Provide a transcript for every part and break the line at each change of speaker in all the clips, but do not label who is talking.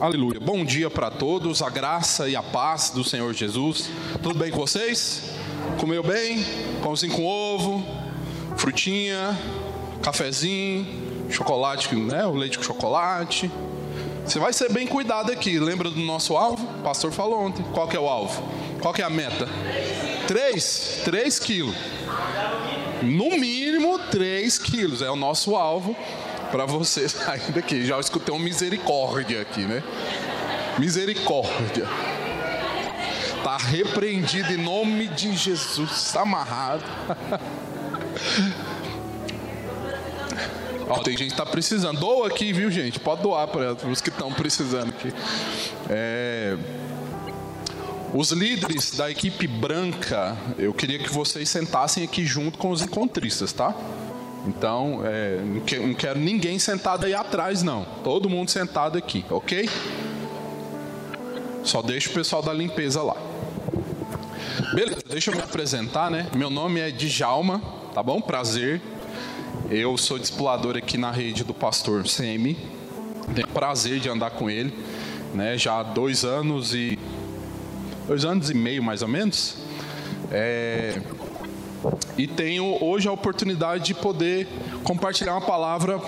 Aleluia. Bom dia para todos, a graça e a paz do Senhor Jesus. Tudo bem com vocês? Comeu bem? Pãozinho com ovo, frutinha, cafezinho, chocolate, né? O leite com chocolate. Você vai ser bem cuidado aqui. Lembra do nosso alvo? O pastor falou ontem. Qual que é o alvo? Qual que é a meta? Três? Três quilos. No mínimo três quilos. É o nosso alvo para você sair daqui. Já escutei um misericórdia aqui, né? Misericórdia. Tá repreendido em nome de Jesus. Está amarrado. Ó, tem gente que tá precisando. Doa aqui, viu, gente? Pode doar para os que estão precisando aqui. É... Os líderes da equipe branca, eu queria que vocês sentassem aqui junto com os encontristas, tá? Então, é, não quero ninguém sentado aí atrás, não. Todo mundo sentado aqui, ok? Só deixa o pessoal da limpeza lá. Beleza, deixa eu me apresentar, né? Meu nome é Djalma, tá bom? Prazer. Eu sou discipulador aqui na rede do pastor Semi. Tenho prazer de andar com ele, né? Já há dois anos e dois anos e meio mais ou menos. É, e tenho hoje a oportunidade de poder compartilhar uma palavra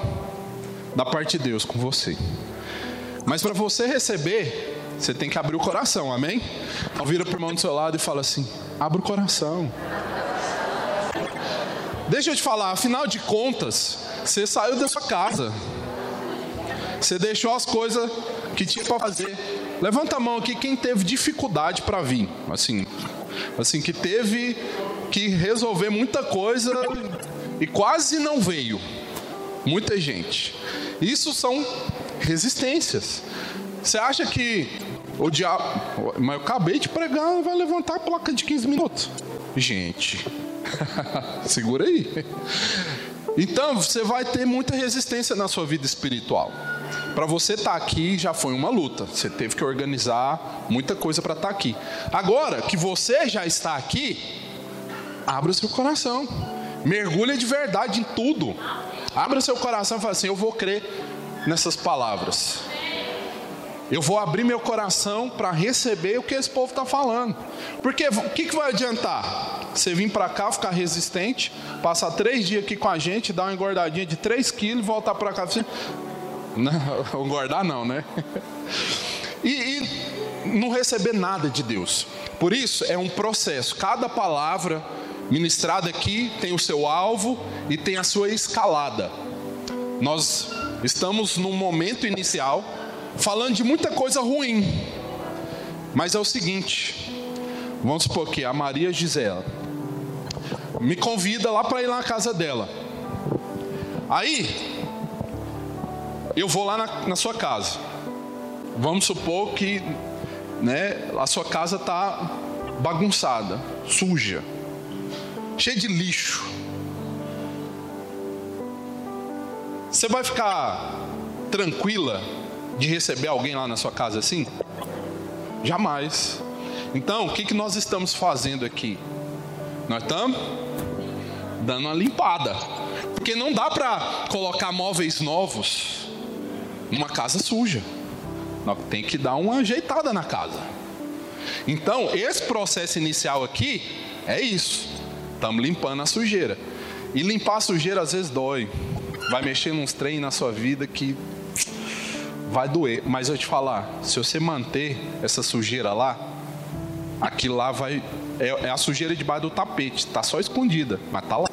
da parte de Deus com você. Mas para você receber, você tem que abrir o coração, amém? Então vira para o irmão do seu lado e fala assim: abra o coração. Deixa eu te falar, afinal de contas, você saiu da sua casa. Você deixou as coisas que tinha para fazer. Levanta a mão aqui quem teve dificuldade para vir. Assim, assim que teve que resolver muita coisa e quase não veio. Muita gente. Isso são resistências. Você acha que o diabo. Mas eu acabei de pregar, vai levantar a placa de 15 minutos. Gente, Segura aí. Então, você vai ter muita resistência na sua vida espiritual. Para você estar tá aqui já foi uma luta. Você teve que organizar muita coisa para estar tá aqui. Agora que você já está aqui, abra seu coração. Mergulha de verdade em tudo. Abra seu coração e fala assim: Eu vou crer nessas palavras. Eu vou abrir meu coração para receber o que esse povo está falando. Porque o que, que vai adiantar? Você vir para cá, ficar resistente, passar três dias aqui com a gente, dar uma engordadinha de 3 quilos e voltar para cá. Não, engordar não, né? E, e não receber nada de Deus. Por isso, é um processo. Cada palavra ministrada aqui tem o seu alvo e tem a sua escalada. Nós estamos num momento inicial falando de muita coisa ruim. Mas é o seguinte, vamos supor que a Maria Gisela me convida lá para ir lá na casa dela. Aí eu vou lá na, na sua casa. Vamos supor que né, a sua casa está bagunçada, suja, cheia de lixo. Você vai ficar tranquila de receber alguém lá na sua casa assim? Jamais. Então, o que, que nós estamos fazendo aqui? Nós estamos dando uma limpada. Porque não dá para colocar móveis novos numa casa suja. Nós tem que dar uma ajeitada na casa. Então, esse processo inicial aqui é isso. Estamos limpando a sujeira. E limpar a sujeira às vezes dói. Vai mexer nos trem na sua vida que vai doer. Mas eu te falar, se você manter essa sujeira lá, aquilo lá vai. É, é a sujeira debaixo do tapete, está só escondida, mas está lá.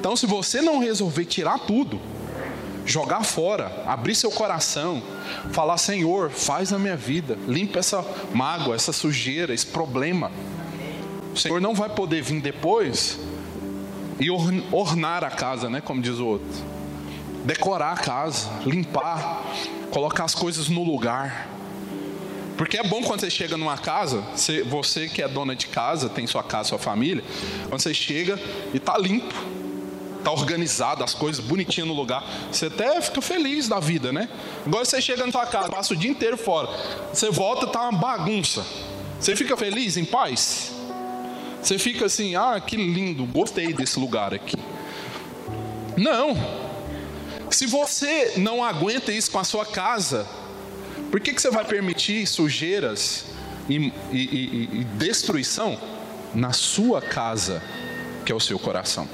Então, se você não resolver tirar tudo, jogar fora, abrir seu coração, falar: Senhor, faz na minha vida, limpa essa mágoa, essa sujeira, esse problema. O Senhor não vai poder vir depois e ornar a casa, né? Como diz o outro decorar a casa, limpar, colocar as coisas no lugar. Porque é bom quando você chega numa casa, você que é dona de casa, tem sua casa, sua família, quando você chega e tá limpo, tá organizado, as coisas bonitinhas no lugar, você até fica feliz da vida, né? Agora você chega na sua casa, passa o dia inteiro fora, você volta, tá uma bagunça. Você fica feliz, em paz? Você fica assim, ah, que lindo, gostei desse lugar aqui. Não, se você não aguenta isso com a sua casa, Por que, que você vai permitir sujeiras e, e, e, e destruição na sua casa, que é o seu coração?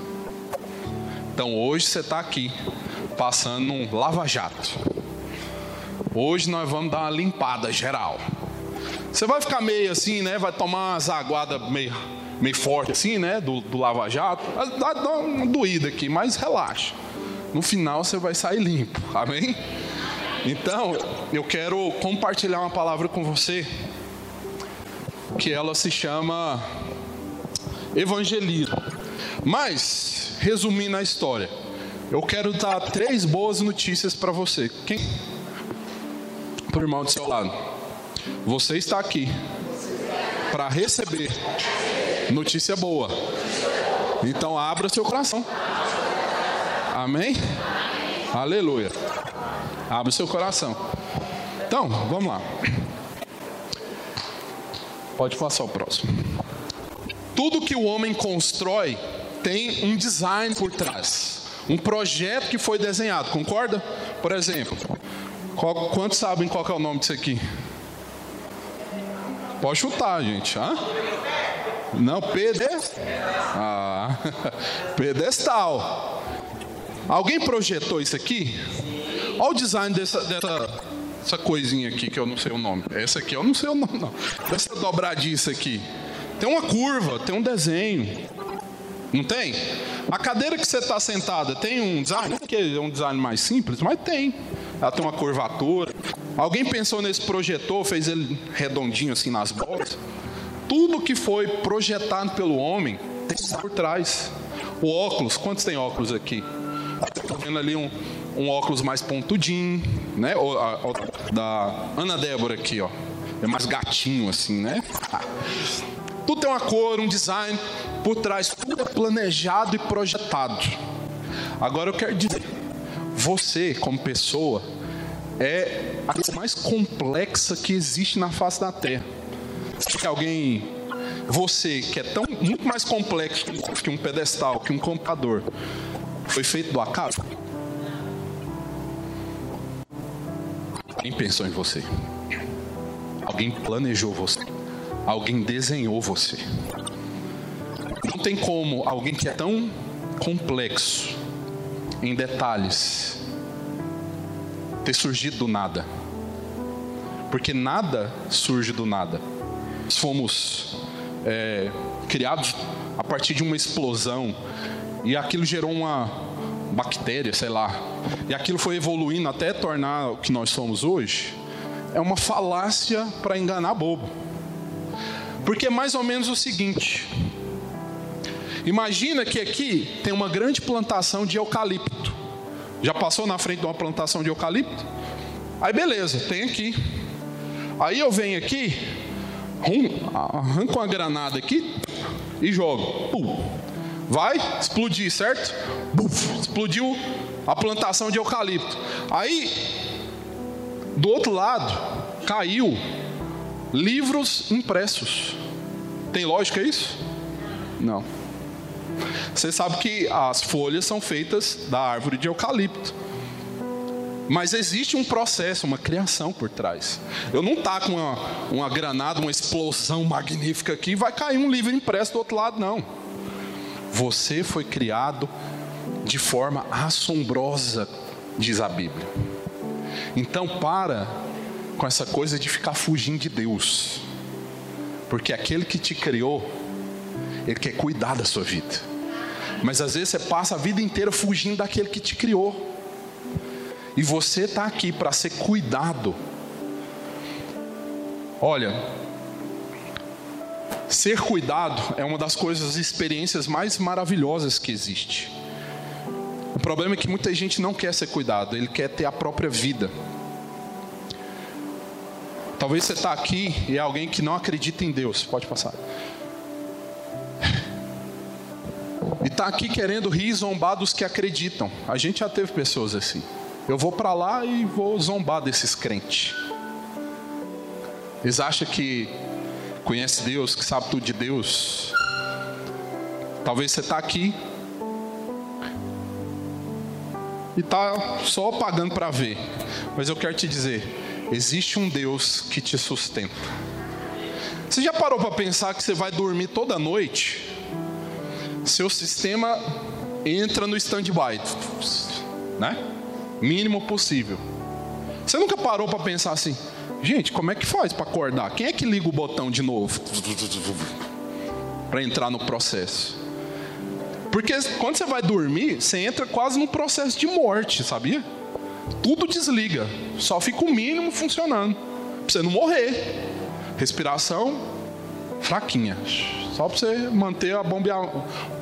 Então hoje você está aqui, passando um lava-jato. Hoje nós vamos dar uma limpada geral. Você vai ficar meio assim, né? Vai tomar umas aguadas meio, meio forte assim, né? Do, do lava-jato. Dá, dá uma doída aqui, mas relaxa. No final você vai sair limpo. Amém? Então, eu quero compartilhar uma palavra com você que ela se chama evangelismo. Mas, resumindo a história, eu quero dar três boas notícias para você. Quem? Para o irmão do seu lado. Você está aqui para receber notícia boa. Então abra seu coração. Amém? Aleluia. Abra seu coração. Então, vamos lá. Pode passar o próximo. Tudo que o homem constrói tem um design por trás, um projeto que foi desenhado, concorda? Por exemplo, qual, quantos sabem qual é o nome disso aqui? Pode chutar, gente. Hã? Não, pedestal. Ah, pedestal. Alguém projetou isso aqui? Olha o design dessa, dessa essa coisinha aqui que eu não sei o nome. Essa aqui eu não sei o nome, não. Dessa dobradiça aqui. Tem uma curva, tem um desenho. Não tem? A cadeira que você está sentada tem um design, que é um design mais simples, mas tem. Ela tem uma curvatura. Alguém pensou nesse projetor, fez ele redondinho assim nas bordas? Tudo que foi projetado pelo homem tem por trás. O óculos, quantos tem óculos aqui? Estou vendo ali um, um óculos mais pontudinho, né? O, a, da Ana Débora aqui, ó. É mais gatinho assim, né? Tudo tem uma cor, um design por trás, tudo é planejado e projetado. Agora eu quero dizer, você como pessoa é a mais complexa que existe na face da Terra. Se alguém, você que é tão muito mais complexo que um pedestal, que um computador, foi feito do acaso? Alguém pensou em você. Alguém planejou você. Alguém desenhou você. Não tem como alguém que é tão complexo em detalhes ter surgido do nada. Porque nada surge do nada. Fomos é, criados a partir de uma explosão e aquilo gerou uma bactéria, sei lá. E aquilo foi evoluindo até tornar o que nós somos hoje. É uma falácia para enganar bobo. Porque é mais ou menos o seguinte: imagina que aqui tem uma grande plantação de eucalipto. Já passou na frente de uma plantação de eucalipto? Aí beleza, tem aqui. Aí eu venho aqui, arranco uma granada aqui e jogo. Vai explodir, certo? Buf, explodiu a plantação de eucalipto. Aí, do outro lado, caiu livros impressos. Tem lógica isso? Não. Você sabe que as folhas são feitas da árvore de eucalipto. Mas existe um processo, uma criação por trás. Eu não tá com uma, uma granada, uma explosão magnífica aqui, vai cair um livro impresso do outro lado, não. Você foi criado de forma assombrosa, diz a Bíblia. Então para com essa coisa de ficar fugindo de Deus. Porque aquele que te criou, ele quer cuidar da sua vida. Mas às vezes você passa a vida inteira fugindo daquele que te criou. E você está aqui para ser cuidado. Olha, ser cuidado é uma das coisas, experiências mais maravilhosas que existe. O problema é que muita gente não quer ser cuidado, ele quer ter a própria vida. Talvez você está aqui e é alguém que não acredita em Deus. Pode passar. E está aqui querendo rir e zombar dos que acreditam. A gente já teve pessoas assim. Eu vou para lá e vou zombar desses crentes. Eles acham que conhece Deus, que sabe tudo de Deus. Talvez você está aqui e está só pagando para ver. Mas eu quero te dizer, existe um Deus que te sustenta. Você já parou para pensar que você vai dormir toda noite? Seu sistema entra no stand-by, né? Mínimo possível. Você nunca parou para pensar assim, gente, como é que faz para acordar? Quem é que liga o botão de novo? Para entrar no processo. Porque quando você vai dormir, você entra quase num processo de morte, sabia? Tudo desliga, só fica o mínimo funcionando, para você não morrer. Respiração fraquinha, só para você manter a bombear,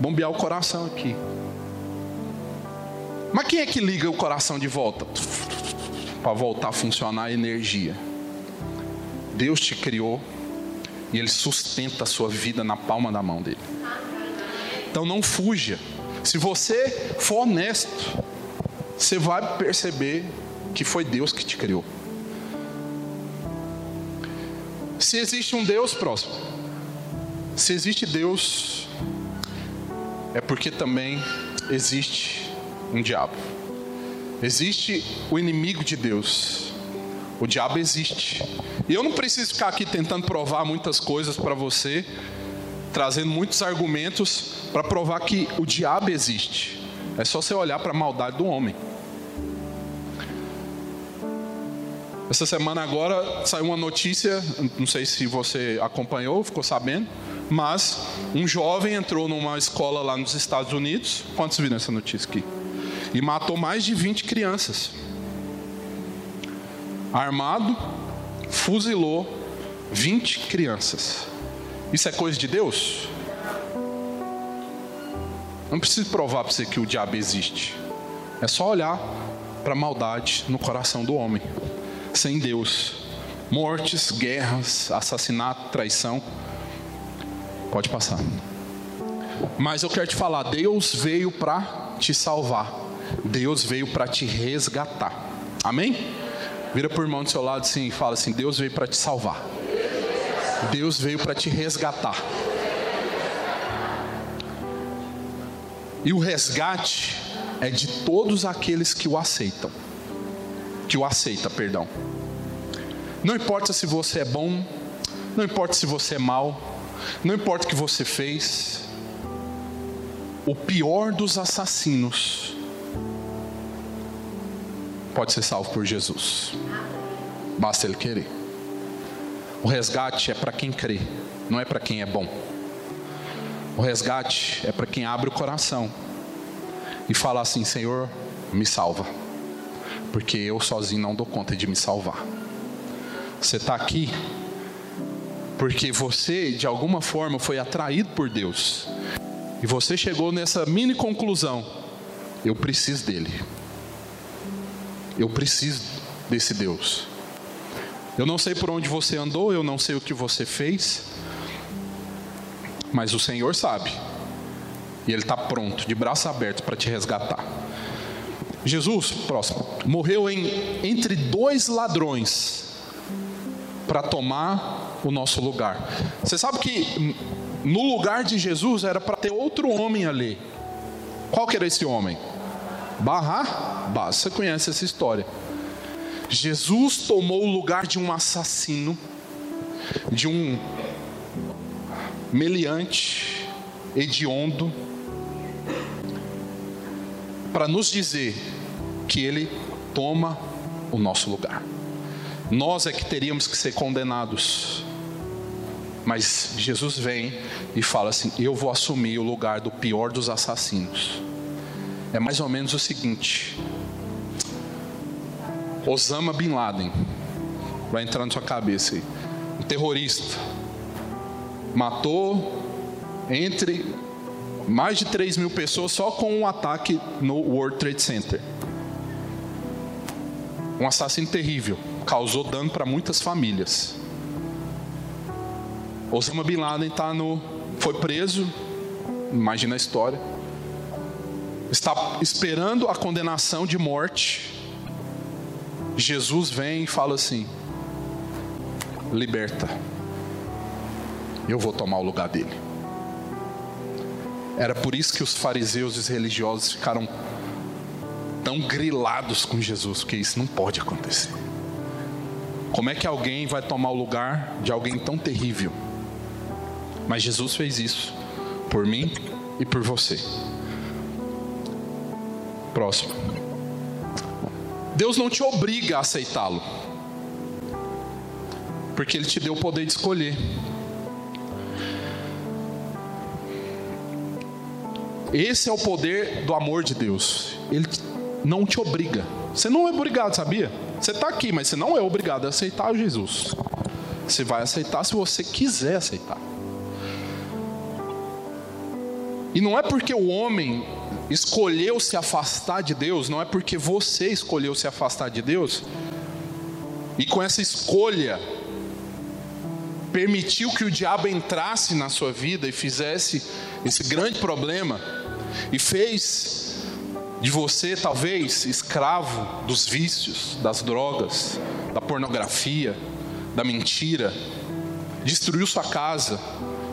bombear o coração aqui. Mas quem é que liga o coração de volta? Para voltar a funcionar a energia. Deus te criou e Ele sustenta a sua vida na palma da mão dele. Então não fuja. Se você for honesto, você vai perceber que foi Deus que te criou. Se existe um Deus próximo, se existe Deus, é porque também existe um diabo. Existe o inimigo de Deus. O diabo existe. E eu não preciso ficar aqui tentando provar muitas coisas para você, trazendo muitos argumentos para provar que o diabo existe. É só você olhar para a maldade do homem. Essa semana agora saiu uma notícia, não sei se você acompanhou, ficou sabendo, mas um jovem entrou numa escola lá nos Estados Unidos. Quantos viram essa notícia aqui? E matou mais de 20 crianças. Armado, fuzilou 20 crianças. Isso é coisa de Deus? Não preciso provar para você que o diabo existe. É só olhar para a maldade no coração do homem. Sem Deus. Mortes, guerras, assassinato, traição. Pode passar. Mas eu quero te falar: Deus veio para te salvar. Deus veio para te resgatar. Amém? Vira por irmão do seu lado assim e fala assim: Deus veio para te salvar. Deus veio para te resgatar. E o resgate é de todos aqueles que o aceitam. Que o aceita, perdão. Não importa se você é bom, não importa se você é mal, não importa o que você fez. O pior dos assassinos pode ser salvo por Jesus. Basta ele querer. O resgate é para quem crê, não é para quem é bom. O resgate é para quem abre o coração e fala assim: Senhor, me salva, porque eu sozinho não dou conta de me salvar. Você está aqui porque você, de alguma forma, foi atraído por Deus e você chegou nessa mini conclusão: eu preciso dele. Eu preciso desse Deus. Eu não sei por onde você andou, eu não sei o que você fez, mas o Senhor sabe, e Ele está pronto, de braço aberto, para te resgatar. Jesus, próximo, morreu em, entre dois ladrões para tomar o nosso lugar. Você sabe que no lugar de Jesus era para ter outro homem ali. Qual que era esse homem? Barra, você conhece essa história. Jesus tomou o lugar de um assassino, de um meliante, hediondo, para nos dizer que ele toma o nosso lugar. Nós é que teríamos que ser condenados. Mas Jesus vem e fala assim: Eu vou assumir o lugar do pior dos assassinos é mais ou menos o seguinte: Osama Bin Laden vai entrar na sua cabeça aí. Um terrorista matou entre mais de 3 mil pessoas só com um ataque no World Trade Center. Um assassino terrível, causou dano para muitas famílias. Osama Bin Laden tá no, foi preso, imagina a história está esperando a condenação de morte, Jesus vem e fala assim: liberta, eu vou tomar o lugar dele. Era por isso que os fariseus e os religiosos ficaram tão grilados com Jesus, porque isso não pode acontecer. Como é que alguém vai tomar o lugar de alguém tão terrível? Mas Jesus fez isso por mim e por você. Próximo. Deus não te obriga a aceitá-lo, porque Ele te deu o poder de escolher. Esse é o poder do amor de Deus. Ele não te obriga. Você não é obrigado, sabia? Você está aqui, mas você não é obrigado a aceitar Jesus. Você vai aceitar se você quiser aceitar. E não é porque o homem escolheu se afastar de Deus, não é porque você escolheu se afastar de Deus, e com essa escolha permitiu que o diabo entrasse na sua vida e fizesse esse grande problema, e fez de você, talvez, escravo dos vícios, das drogas, da pornografia, da mentira, destruiu sua casa,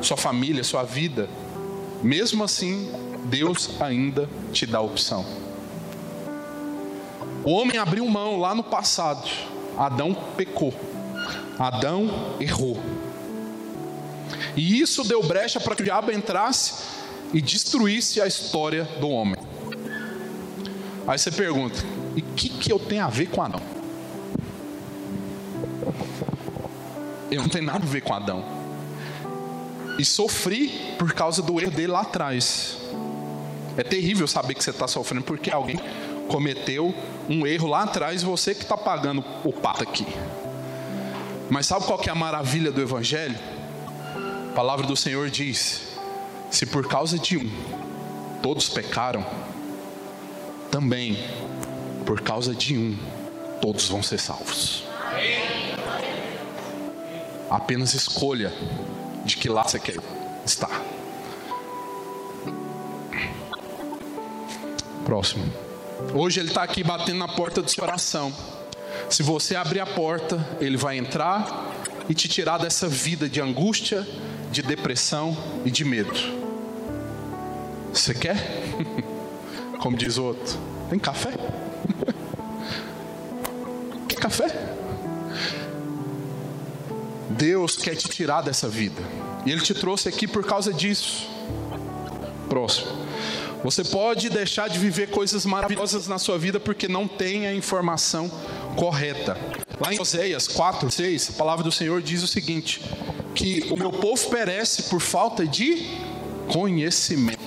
sua família, sua vida. Mesmo assim, Deus ainda te dá opção. O homem abriu mão lá no passado. Adão pecou. Adão errou. E isso deu brecha para que o diabo entrasse e destruísse a história do homem. Aí você pergunta: e o que, que eu tenho a ver com Adão? Eu não tenho nada a ver com Adão. E sofri por causa do erro dele lá atrás. É terrível saber que você está sofrendo porque alguém cometeu um erro lá atrás e você que está pagando o pato aqui. Mas sabe qual que é a maravilha do Evangelho? A palavra do Senhor diz: se por causa de um todos pecaram, também, por causa de um, todos vão ser salvos. Apenas escolha de que lado você quer estar. Próximo. Hoje ele está aqui batendo na porta do seu coração. Se você abrir a porta, ele vai entrar e te tirar dessa vida de angústia, de depressão e de medo. Você quer? Como diz o outro, tem café? Quer café? Deus quer te tirar dessa vida. E Ele te trouxe aqui por causa disso. Próximo. Você pode deixar de viver coisas maravilhosas na sua vida porque não tem a informação correta. Lá em Oséias 4, 6, a palavra do Senhor diz o seguinte: que o meu povo perece por falta de conhecimento.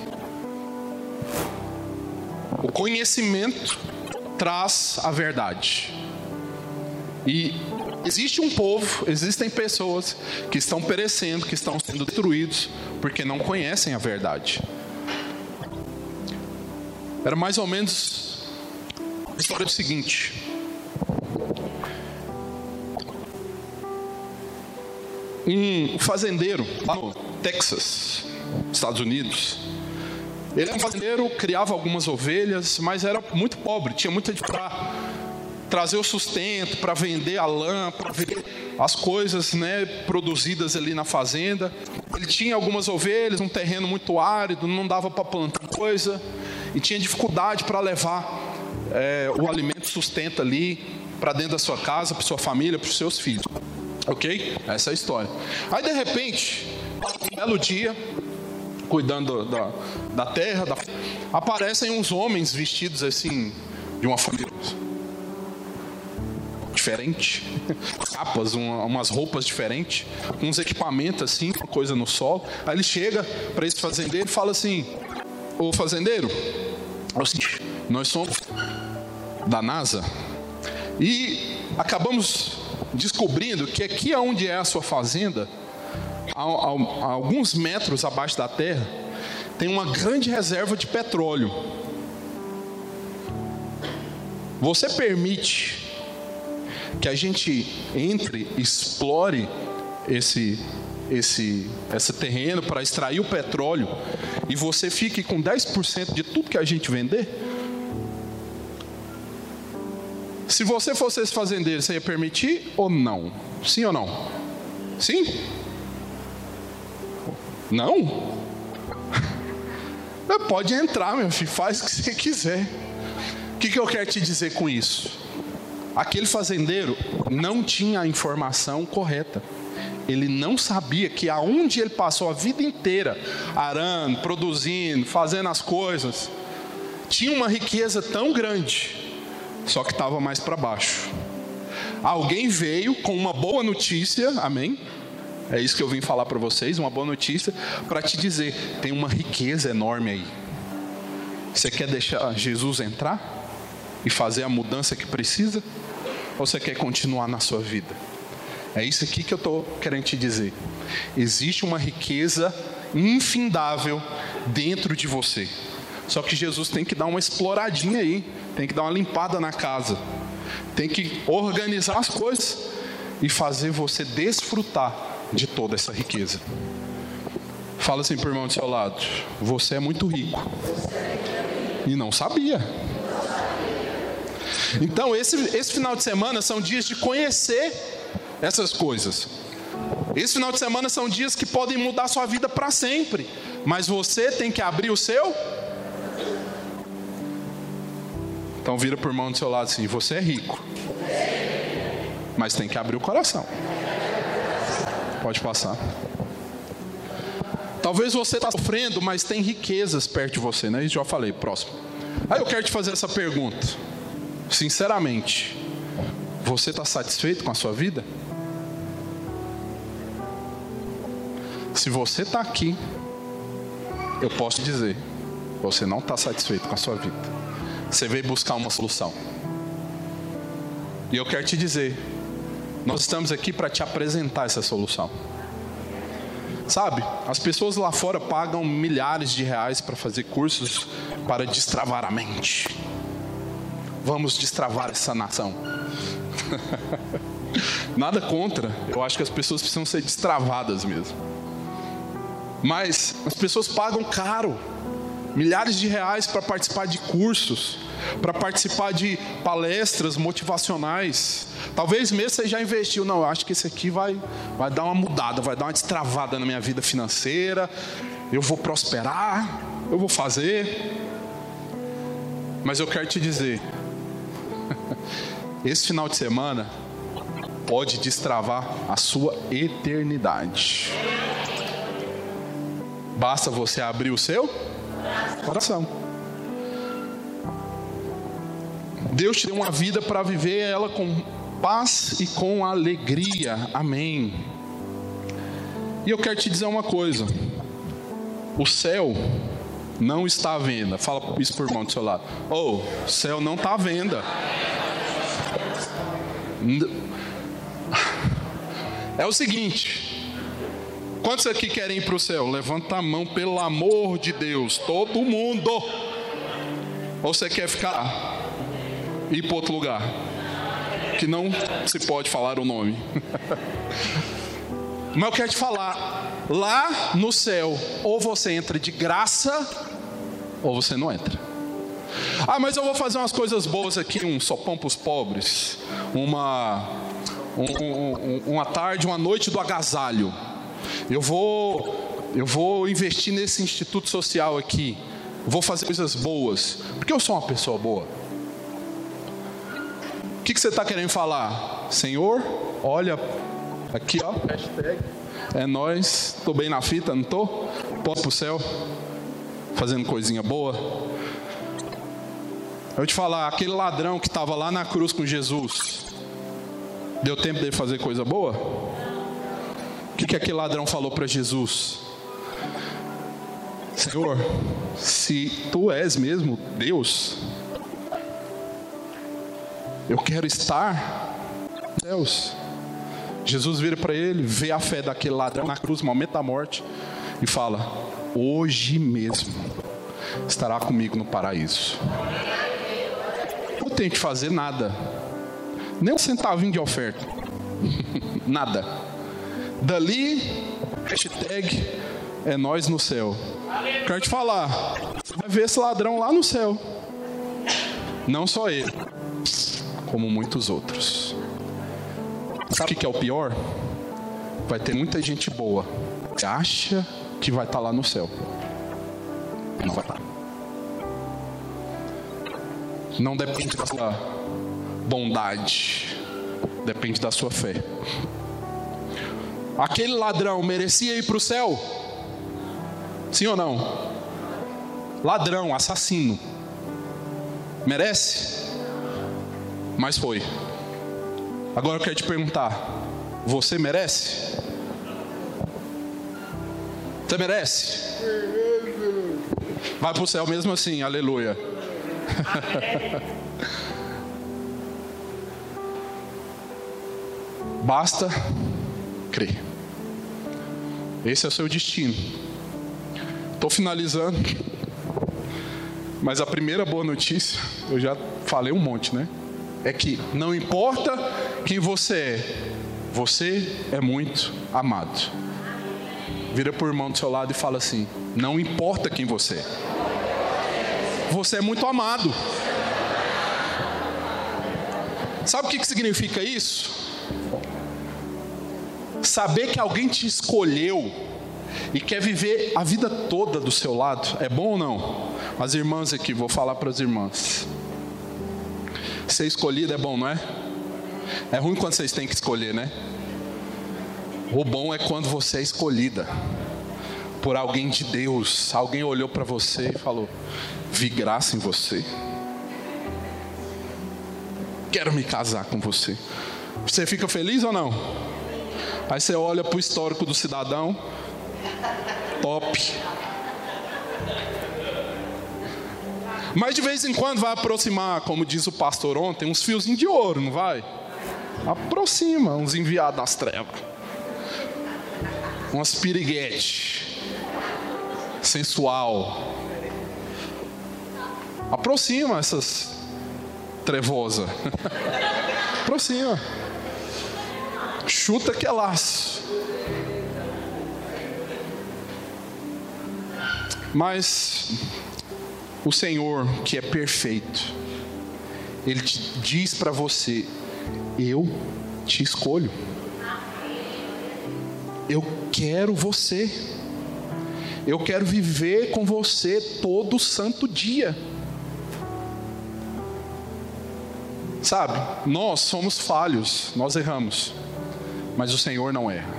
O conhecimento traz a verdade. E existe um povo, existem pessoas que estão perecendo, que estão sendo destruídos porque não conhecem a verdade. Era mais ou menos a história do seguinte: um fazendeiro lá no Texas, Estados Unidos, ele era um fazendeiro, criava algumas ovelhas, mas era muito pobre, tinha muita para trazer o sustento, para vender a lã, para vender as coisas né, produzidas ali na fazenda. Ele tinha algumas ovelhas, um terreno muito árido, não dava para plantar coisa, e tinha dificuldade para levar é, o alimento sustento ali para dentro da sua casa, para sua família, para os seus filhos. Ok? Essa é a história. Aí de repente, um belo dia, cuidando da, da terra, da... aparecem uns homens vestidos assim, de uma família diferente, capas, uma, umas roupas diferentes, uns equipamentos assim, coisa no solo. Aí ele chega para esse fazendeiro e fala assim: Ô fazendeiro, é nós somos da NASA e acabamos descobrindo que aqui onde é a sua fazenda, a, a, a alguns metros abaixo da terra, tem uma grande reserva de petróleo. Você permite que a gente entre, explore esse, esse, esse terreno para extrair o petróleo e você fique com 10% de tudo que a gente vender? Se você fosse esse fazendeiro, você ia permitir ou não? Sim ou não? Sim? Não? Pode entrar, meu filho, faz o que você quiser. O que, que eu quero te dizer com isso? Aquele fazendeiro não tinha a informação correta. Ele não sabia que aonde ele passou a vida inteira, arando, produzindo, fazendo as coisas, tinha uma riqueza tão grande, só que estava mais para baixo. Alguém veio com uma boa notícia, amém? É isso que eu vim falar para vocês, uma boa notícia, para te dizer: tem uma riqueza enorme aí. Você quer deixar Jesus entrar e fazer a mudança que precisa? Ou você quer continuar na sua vida? É isso aqui que eu estou querendo te dizer. Existe uma riqueza infindável dentro de você. Só que Jesus tem que dar uma exploradinha aí, tem que dar uma limpada na casa, tem que organizar as coisas e fazer você desfrutar de toda essa riqueza. Fala assim para irmão do seu lado: Você é muito rico. E não sabia. Então, esse, esse final de semana são dias de conhecer essas coisas. Esse final de semana são dias que podem mudar sua vida para sempre. Mas você tem que abrir o seu. Então vira por mão do seu lado assim, você é rico. Mas tem que abrir o coração. Pode passar. Talvez você está sofrendo, mas tem riquezas perto de você, né? Isso já falei, próximo. Aí eu quero te fazer essa pergunta. Sinceramente, você está satisfeito com a sua vida? Se você está aqui, eu posso dizer, você não está satisfeito com a sua vida. Você veio buscar uma solução. E eu quero te dizer, nós estamos aqui para te apresentar essa solução. Sabe, as pessoas lá fora pagam milhares de reais para fazer cursos para destravar a mente. Vamos destravar essa nação. Nada contra, eu acho que as pessoas precisam ser destravadas mesmo. Mas as pessoas pagam caro, milhares de reais para participar de cursos, para participar de palestras motivacionais. Talvez mesmo você já investiu, não, eu acho que esse aqui vai, vai dar uma mudada, vai dar uma destravada na minha vida financeira, eu vou prosperar, eu vou fazer. Mas eu quero te dizer, esse final de semana pode destravar a sua eternidade. Basta você abrir o seu coração. Deus te deu uma vida para viver ela com paz e com alegria. Amém. E eu quero te dizer uma coisa: o céu não está à venda. Fala isso por irmão do seu lado. Oh, o céu não está à venda. É o seguinte: quantos aqui querem ir para o céu? Levanta a mão, pelo amor de Deus, todo mundo. Ou você quer ficar e ir para outro lugar? Que não se pode falar o nome. Mas eu quero te falar: lá no céu, ou você entra de graça, ou você não entra. Ah, mas eu vou fazer umas coisas boas aqui, um sopão para os pobres, uma, um, um, uma tarde, uma noite do agasalho. Eu vou, eu vou investir nesse instituto social aqui. Vou fazer coisas boas, porque eu sou uma pessoa boa. O que, que você está querendo falar? Senhor, olha, aqui ó, hashtag, é nós, estou bem na fita, não estou? Posso para o céu, fazendo coisinha boa. Eu vou te falar, aquele ladrão que estava lá na cruz com Jesus, deu tempo dele fazer coisa boa? Que, que aquele ladrão falou para Jesus? Senhor, se tu és mesmo Deus, eu quero estar Deus. Jesus vira para ele, vê a fé daquele ladrão na cruz, no momento da morte, e fala: Hoje mesmo estará comigo no paraíso. Não tenho que fazer nada, nem um centavinho de oferta, nada. Dali, hashtag é nós no céu. Quero te falar, você vai ver esse ladrão lá no céu. Não só ele, como muitos outros. Sabe o que é o pior? Vai ter muita gente boa que acha que vai estar lá no céu. Não vai estar. Não depende da sua bondade. Depende da sua fé. Aquele ladrão merecia ir para o céu? Sim ou não? Ladrão, assassino. Merece? Mas foi. Agora eu quero te perguntar: você merece? Você merece? Vai para o céu mesmo assim, aleluia. Basta crer. Esse é o seu destino. Estou finalizando. Mas a primeira boa notícia, eu já falei um monte, né? É que não importa quem você é, você é muito amado. Vira o irmão do seu lado e fala assim: Não importa quem você é, você é muito amado. Sabe o que significa isso? Saber que alguém te escolheu e quer viver a vida toda do seu lado, é bom ou não? As irmãs aqui, vou falar para as irmãs. Ser escolhido é bom, não é? É ruim quando vocês têm que escolher, né? O bom é quando você é escolhida por alguém de Deus. Alguém olhou para você e falou: Vi graça em você. Quero me casar com você. Você fica feliz ou não? Aí você olha para o histórico do cidadão. Top. Mas de vez em quando vai aproximar, como diz o pastor ontem, uns fiozinhos de ouro, não vai? Aproxima uns enviados das trevas. Umas piriguete. Sensual. Aproxima essas trevosa. Aproxima. Chuta que é laço. Mas o Senhor, que é perfeito, Ele te diz para você: Eu te escolho. Eu quero você. Eu quero viver com você todo santo dia. Sabe, nós somos falhos, nós erramos, mas o Senhor não erra.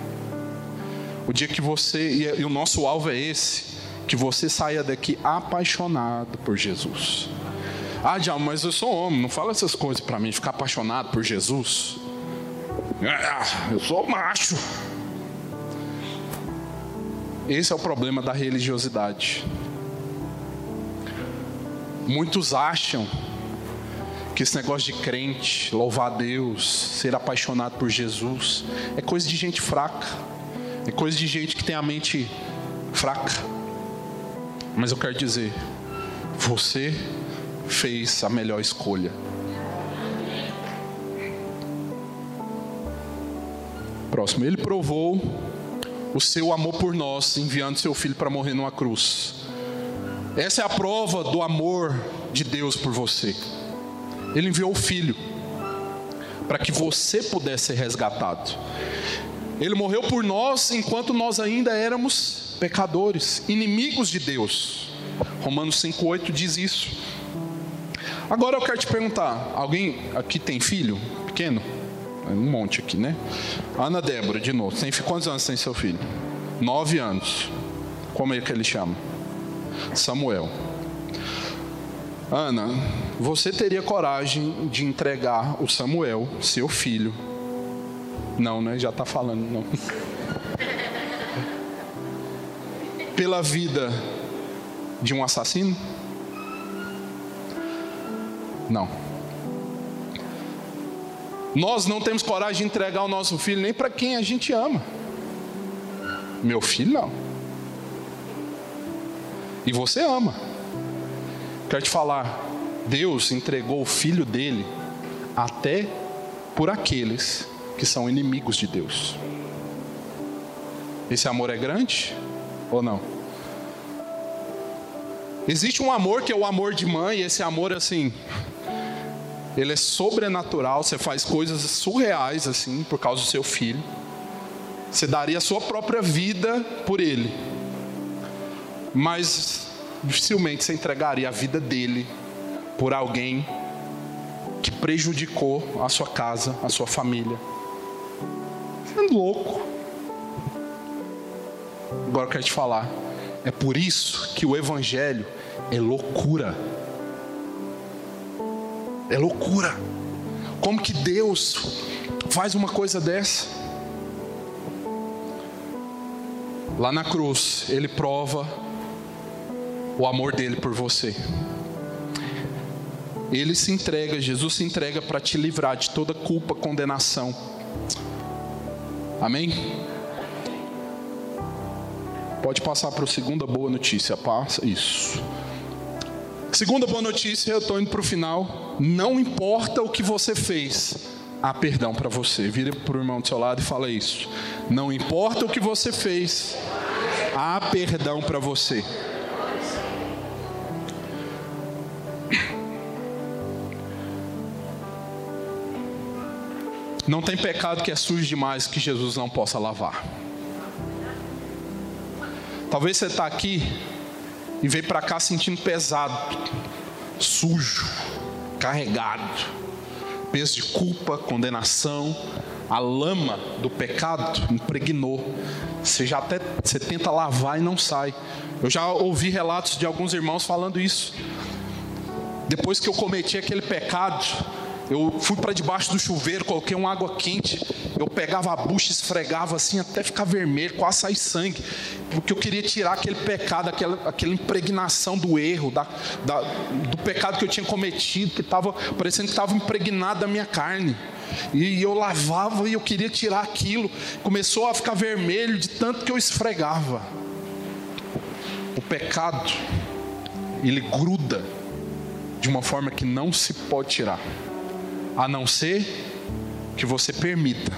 O dia que você, e o nosso alvo é esse, que você saia daqui apaixonado por Jesus. Ah, Diabo, mas eu sou homem, não fala essas coisas para mim, ficar apaixonado por Jesus. Ah, eu sou macho. Esse é o problema da religiosidade. Muitos acham que esse negócio de crente, louvar a Deus, ser apaixonado por Jesus, é coisa de gente fraca, é coisa de gente que tem a mente fraca. Mas eu quero dizer, você fez a melhor escolha. Próximo, ele provou o seu amor por nós, enviando seu filho para morrer numa cruz. Essa é a prova do amor de Deus por você. Ele enviou o filho para que você pudesse ser resgatado. Ele morreu por nós enquanto nós ainda éramos pecadores, inimigos de Deus. Romanos 5,8 diz isso. Agora eu quero te perguntar: alguém aqui tem filho pequeno? Um monte aqui, né? Ana Débora, de novo. Tem, quantos anos tem seu filho? Nove anos. Como é que ele chama? Samuel. Ana, você teria coragem de entregar o Samuel, seu filho? Não, né? Já está falando, não. Pela vida de um assassino? Não. Nós não temos coragem de entregar o nosso filho nem para quem a gente ama. Meu filho não. E você ama. Quero te falar, Deus entregou o filho dele até por aqueles que são inimigos de Deus. Esse amor é grande ou não? Existe um amor que é o amor de mãe, e esse amor assim, ele é sobrenatural, você faz coisas surreais assim por causa do seu filho. Você daria a sua própria vida por ele. Mas dificilmente você entregaria a vida dele por alguém que prejudicou a sua casa, a sua família. Você é louco. Agora eu quero te falar. É por isso que o Evangelho é loucura. É loucura. Como que Deus faz uma coisa dessa? Lá na cruz, Ele prova o amor dele por você. Ele se entrega, Jesus se entrega para te livrar de toda culpa, condenação. Amém? Pode passar para a segunda boa notícia. Passa. Isso. Segunda boa notícia, eu estou indo para o final. Não importa o que você fez, há perdão para você. Vira para o irmão do seu lado e fala isso. Não importa o que você fez, há perdão para você. Não tem pecado que é sujo demais que Jesus não possa lavar. Talvez você está aqui e veio para cá sentindo pesado, sujo, carregado, peso de culpa, condenação, a lama do pecado impregnou. Você já até você tenta lavar e não sai. Eu já ouvi relatos de alguns irmãos falando isso. Depois que eu cometi aquele pecado, eu fui para debaixo do chuveiro, coloquei uma água quente, eu pegava a bucha, esfregava assim até ficar vermelho, quase sair sangue, porque eu queria tirar aquele pecado, aquela, aquela impregnação do erro, da, da, do pecado que eu tinha cometido, que estava parecendo que estava impregnado da minha carne. E eu lavava e eu queria tirar aquilo. Começou a ficar vermelho de tanto que eu esfregava. O pecado, ele gruda de uma forma que não se pode tirar a não ser que você permita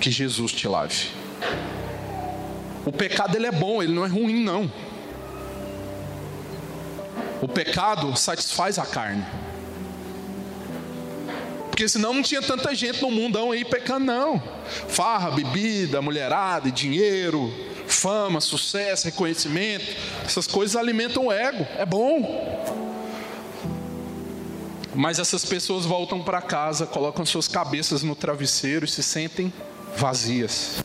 que Jesus te lave. O pecado ele é bom, ele não é ruim não. O pecado satisfaz a carne. Porque senão não tinha tanta gente no mundão aí pecando, não. Farra, bebida, mulherada, dinheiro, fama, sucesso, reconhecimento. Essas coisas alimentam o ego. É bom. Mas essas pessoas voltam para casa, colocam suas cabeças no travesseiro e se sentem vazias.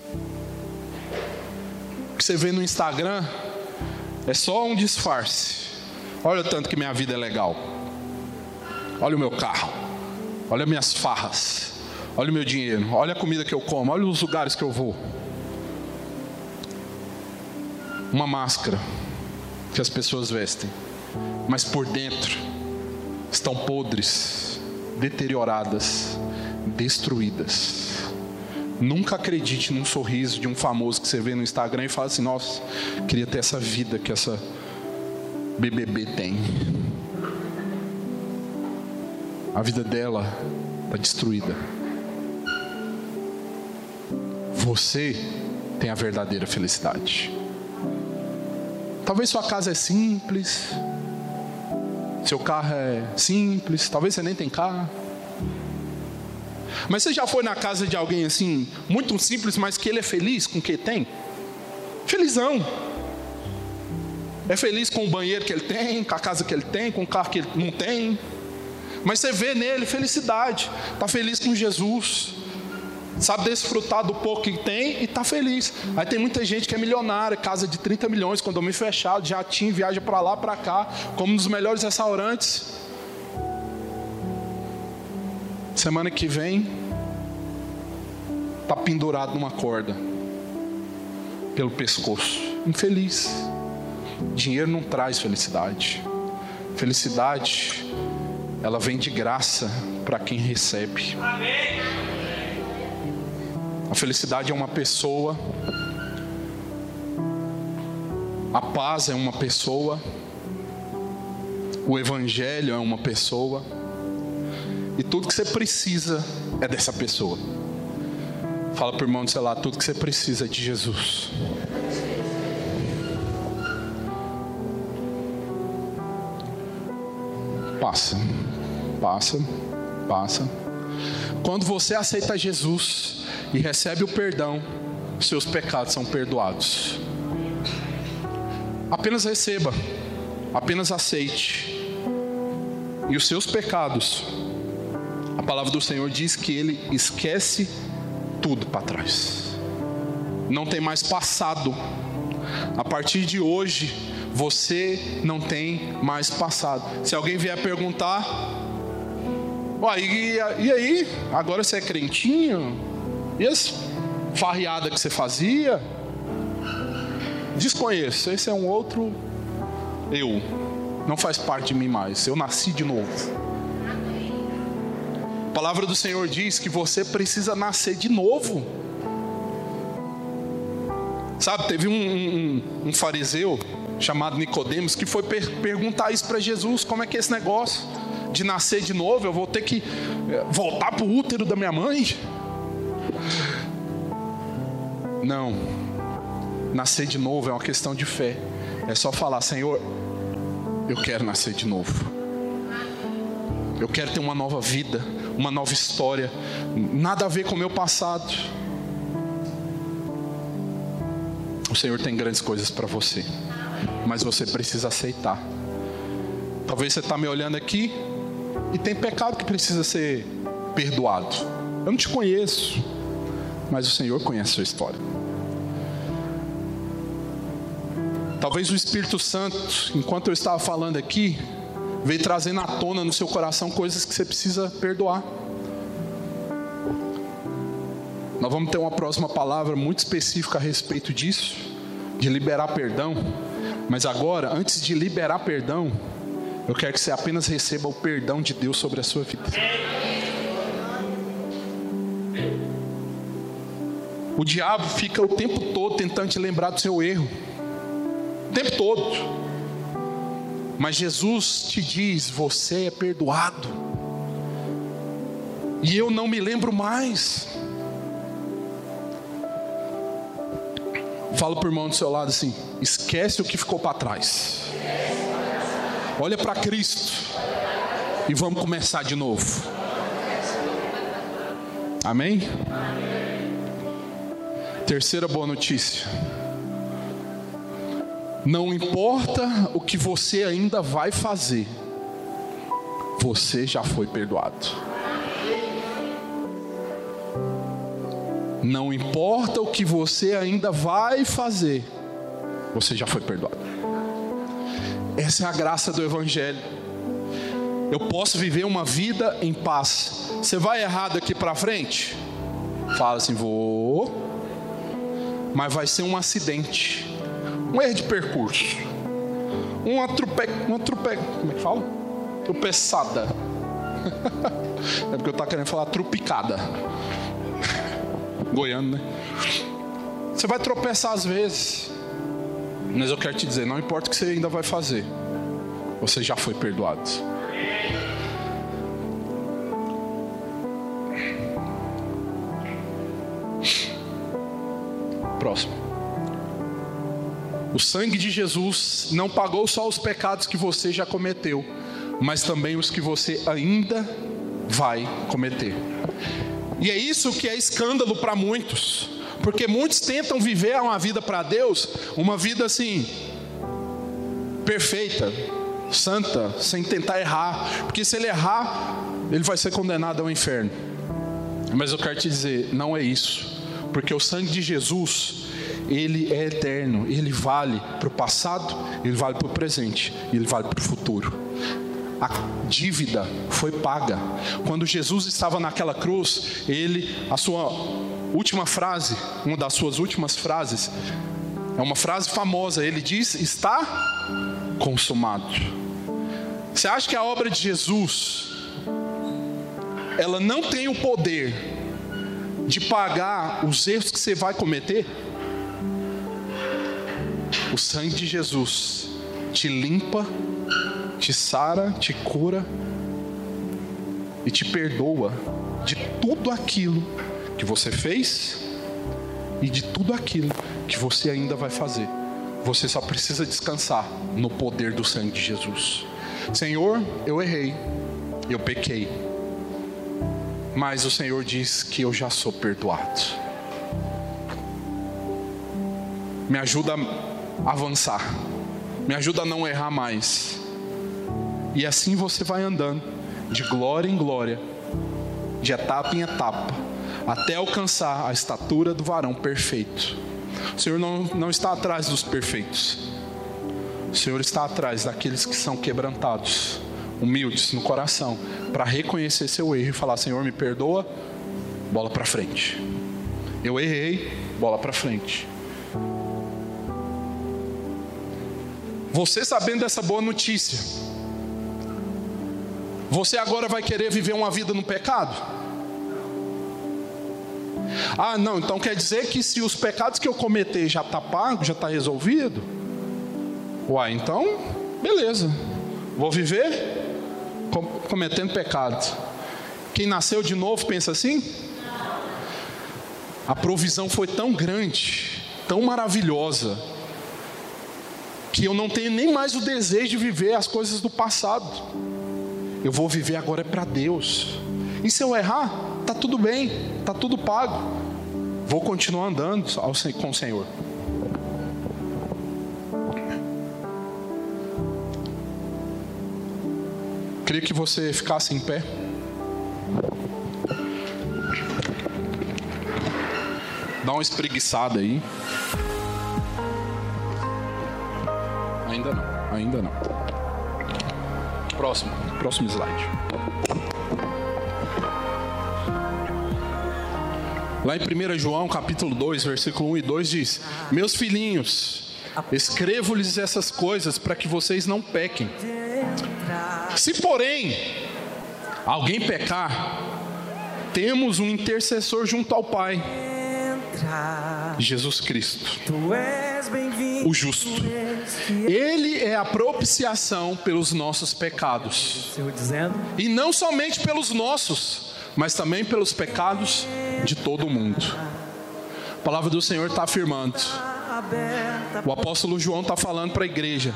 O que você vê no Instagram é só um disfarce. Olha o tanto que minha vida é legal. Olha o meu carro. Olha minhas farras. Olha o meu dinheiro. Olha a comida que eu como. Olha os lugares que eu vou. Uma máscara que as pessoas vestem. Mas por dentro estão podres, deterioradas, destruídas. Nunca acredite num sorriso de um famoso que você vê no Instagram e fala assim: Nossa, queria ter essa vida que essa BBB tem. A vida dela está destruída. Você tem a verdadeira felicidade. Talvez sua casa é simples, seu carro é simples, talvez você nem tem carro. Mas você já foi na casa de alguém assim, muito simples, mas que ele é feliz com o que tem? Felizão. É feliz com o banheiro que ele tem, com a casa que ele tem, com o carro que ele não tem. Mas você vê nele felicidade. Está feliz com Jesus sabe desfrutar do pouco que tem e está feliz. Aí tem muita gente que é milionária, casa de 30 milhões, condomínio fechado, jatinho, viaja para lá, para cá, como nos melhores restaurantes. Semana que vem, está pendurado numa corda, pelo pescoço, infeliz. Dinheiro não traz felicidade. Felicidade, ela vem de graça para quem recebe. Amém. A felicidade é uma pessoa. A paz é uma pessoa. O evangelho é uma pessoa. E tudo que você precisa é dessa pessoa. Fala para o irmão seu lado, tudo que você precisa é de Jesus. Passa, passa, passa. Quando você aceita Jesus, e recebe o perdão, seus pecados são perdoados. Apenas receba, apenas aceite, e os seus pecados A palavra do Senhor diz que ele esquece tudo para trás. Não tem mais passado. A partir de hoje, você não tem mais passado. Se alguém vier perguntar, e, e aí? Agora você é crentinho? E as farriada que você fazia? Desconheço. Esse é um outro eu. Não faz parte de mim mais. Eu nasci de novo. A palavra do Senhor diz que você precisa nascer de novo. Sabe, teve um, um, um fariseu chamado Nicodemos que foi per perguntar isso para Jesus, como é que é esse negócio? de nascer de novo, eu vou ter que eh, voltar para o útero da minha mãe? Não. Nascer de novo é uma questão de fé. É só falar, Senhor, eu quero nascer de novo. Eu quero ter uma nova vida, uma nova história. Nada a ver com o meu passado. O Senhor tem grandes coisas para você, mas você precisa aceitar. Talvez você está me olhando aqui e tem pecado que precisa ser perdoado. Eu não te conheço, mas o Senhor conhece a sua história. Talvez o Espírito Santo, enquanto eu estava falando aqui, veio trazendo à tona no seu coração coisas que você precisa perdoar. Nós vamos ter uma próxima palavra muito específica a respeito disso, de liberar perdão. Mas agora, antes de liberar perdão, eu quero que você apenas receba o perdão de Deus sobre a sua vida. O diabo fica o tempo todo tentando te lembrar do seu erro. O tempo todo. Mas Jesus te diz: você é perdoado. E eu não me lembro mais. Fala para o irmão do seu lado assim: esquece o que ficou para trás. Olha para Cristo. E vamos começar de novo. Amém? Terceira boa notícia. Não importa o que você ainda vai fazer, você já foi perdoado. Não importa o que você ainda vai fazer, você já foi perdoado. Essa é a graça do Evangelho. Eu posso viver uma vida em paz. Você vai errado aqui para frente? Fala assim, vou. Mas vai ser um acidente, um erro de percurso, uma trupe, uma trupe, como é que fala? Tropeçada. é porque eu estava querendo falar trupicada. Goiano, né? Você vai tropeçar às vezes. Mas eu quero te dizer, não importa o que você ainda vai fazer, você já foi perdoado. O sangue de Jesus não pagou só os pecados que você já cometeu, mas também os que você ainda vai cometer. E é isso que é escândalo para muitos. Porque muitos tentam viver uma vida para Deus, uma vida assim, perfeita, santa, sem tentar errar. Porque se ele errar, ele vai ser condenado ao inferno. Mas eu quero te dizer, não é isso. Porque o sangue de Jesus, ele é eterno, ele vale para o passado, ele vale para o presente, ele vale para o futuro. A dívida foi paga. Quando Jesus estava naquela cruz, ele, a sua última frase, uma das suas últimas frases, é uma frase famosa. Ele diz: Está consumado. Você acha que a obra de Jesus ela não tem o poder de pagar os erros que você vai cometer? O sangue de Jesus te limpa, te sara, te cura e te perdoa de tudo aquilo que você fez e de tudo aquilo que você ainda vai fazer. Você só precisa descansar no poder do sangue de Jesus. Senhor, eu errei, eu pequei, mas o Senhor diz que eu já sou perdoado. Me ajuda avançar, me ajuda a não errar mais. E assim você vai andando de glória em glória de etapa em etapa, até alcançar a estatura do varão perfeito. O Senhor não, não está atrás dos perfeitos, o Senhor está atrás daqueles que são quebrantados, humildes no coração, para reconhecer seu erro e falar: Senhor, me perdoa, bola para frente. Eu errei, bola para frente. Você sabendo dessa boa notícia, você agora vai querer viver uma vida no pecado? Ah, não, então quer dizer que se os pecados que eu cometer já está pago, já está resolvido? Uai, então, beleza. Vou viver cometendo pecados. Quem nasceu de novo pensa assim? A provisão foi tão grande, tão maravilhosa, que eu não tenho nem mais o desejo de viver as coisas do passado. Eu vou viver agora é para Deus. E se eu errar, tá tudo bem, tá tudo pago. Vou continuar andando com o Senhor. Queria que você ficasse em pé. Dá uma espreguiçada aí. Ainda não. Próximo, próximo slide. Lá em 1 João, capítulo 2, versículo 1 e 2 diz: Meus filhinhos, escrevo-lhes essas coisas para que vocês não pequem. Se, porém, alguém pecar, temos um intercessor junto ao Pai, Jesus Cristo, o justo. Ele é a propiciação pelos nossos pecados, e não somente pelos nossos, mas também pelos pecados de todo mundo. A palavra do Senhor está afirmando. O apóstolo João está falando para a igreja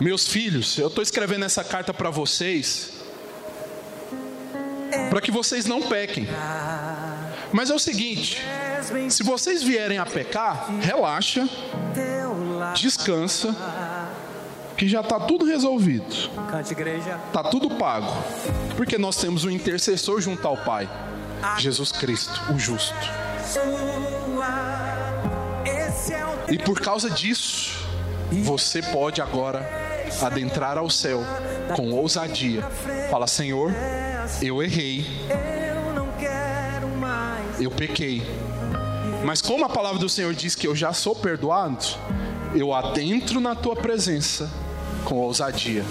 meus filhos, eu estou escrevendo essa carta para vocês, para que vocês não pequem. Mas é o seguinte: se vocês vierem a pecar, relaxa, descansa, que já está tudo resolvido. Está tudo pago. Porque nós temos um intercessor junto ao Pai, Jesus Cristo, o justo. E por causa disso, você pode agora adentrar ao céu com ousadia. Fala, Senhor, eu errei, eu pequei. Mas como a palavra do Senhor diz que eu já sou perdoado, eu adentro na tua presença com ousadia.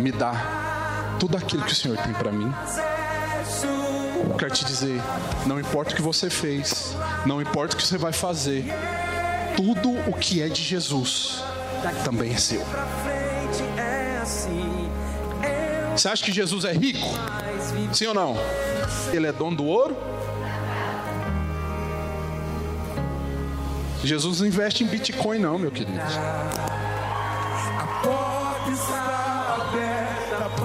Me dá tudo aquilo que o Senhor tem para mim. Eu quero te dizer, não importa o que você fez, não importa o que você vai fazer, tudo o que é de Jesus também é seu. Você acha que Jesus é rico? Sim ou não? Ele é dono do ouro? Jesus não investe em Bitcoin, não, meu querido.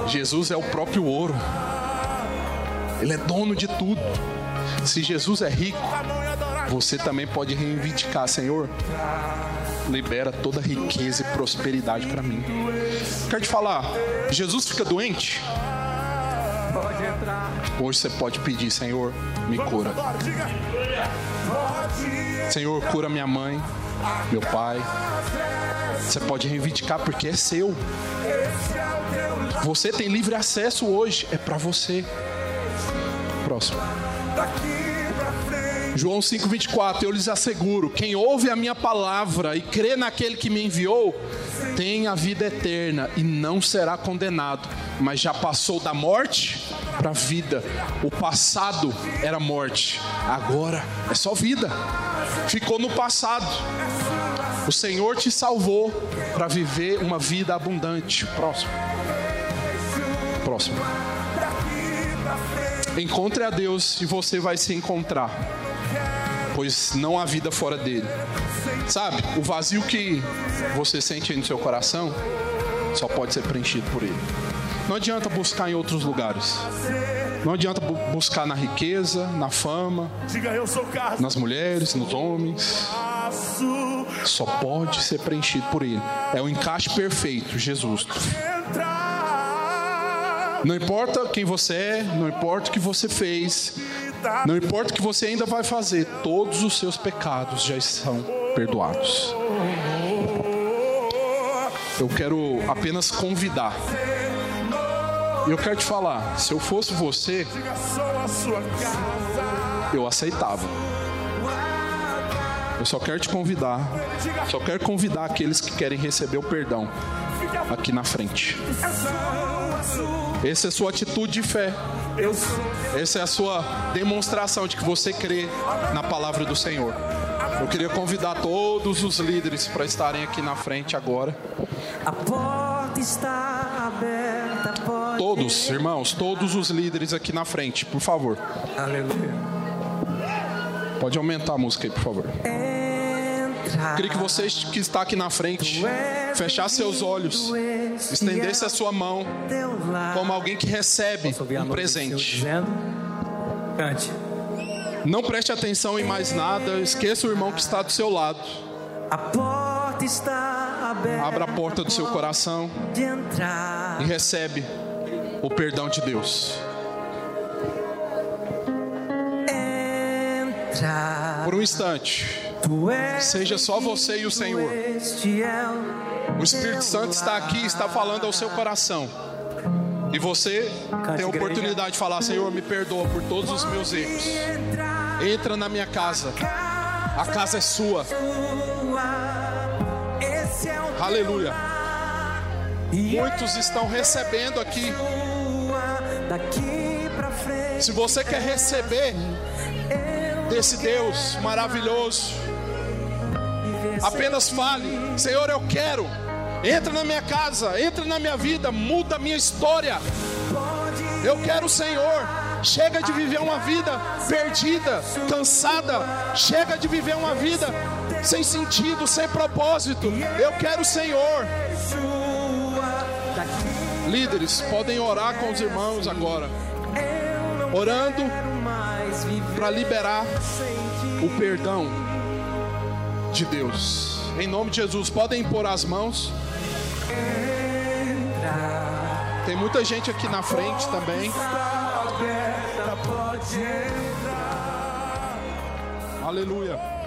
Jesus é o próprio ouro. Ele é dono de tudo. Se Jesus é rico, você também pode reivindicar, Senhor. Libera toda riqueza e prosperidade para mim. Quero te falar, Jesus fica doente? Hoje você pode pedir, Senhor, me cura. Senhor, cura minha mãe, meu pai. Você pode reivindicar porque é seu. Você tem livre acesso hoje, é para você. Próximo. João 5,24: Eu lhes asseguro: quem ouve a minha palavra e crê naquele que me enviou, tem a vida eterna e não será condenado, mas já passou da morte para a vida. O passado era morte, agora é só vida. Ficou no passado. O Senhor te salvou para viver uma vida abundante. Próximo. Próximo. Encontre a Deus e você vai se encontrar, pois não há vida fora dele. Sabe, o vazio que você sente aí no seu coração só pode ser preenchido por ele. Não adianta buscar em outros lugares. Não adianta bu buscar na riqueza, na fama, nas mulheres, nos homens. Só pode ser preenchido por ele. É o encaixe perfeito, Jesus. Não importa quem você é, não importa o que você fez, não importa o que você ainda vai fazer, todos os seus pecados já estão perdoados. Eu quero apenas convidar. E eu quero te falar, se eu fosse você, eu aceitava. Eu só quero te convidar, só quero convidar aqueles que querem receber o perdão aqui na frente. Essa é a sua atitude de fé. Essa é a sua demonstração de que você crê na palavra do Senhor. Eu queria convidar todos os líderes para estarem aqui na frente agora.
A porta está aberta. Pode
Todos, irmãos, todos os líderes aqui na frente, por favor.
Aleluia.
Pode aumentar a música aí, por favor.
Entra.
Queria que você que está aqui na frente fechasse seus olhos, estendesse a sua mão como alguém que recebe um presente.
Cante.
Não preste atenção em mais nada, esqueça o irmão que está do seu lado.
A porta está aberta.
Abra a porta do seu coração e recebe o perdão de Deus.
Entra.
Por um instante, seja só você e o Senhor. O Espírito Santo está aqui, está falando ao seu coração. E você tem a oportunidade de falar: Senhor, me perdoa por todos os meus erros. Entra na minha casa. A casa é sua. Aleluia. Muitos estão recebendo aqui. Se você quer receber desse Deus maravilhoso, apenas fale: Senhor, eu quero. Entra na minha casa, entra na minha vida, muda a minha história. Eu quero o Senhor. Chega de viver uma vida perdida, cansada. Chega de viver uma vida sem sentido, sem propósito. Eu quero o Senhor. Líderes, podem orar com os irmãos agora, orando para liberar o perdão de Deus. Em nome de Jesus, podem pôr as mãos. Tem muita gente aqui na frente também. Aleluia.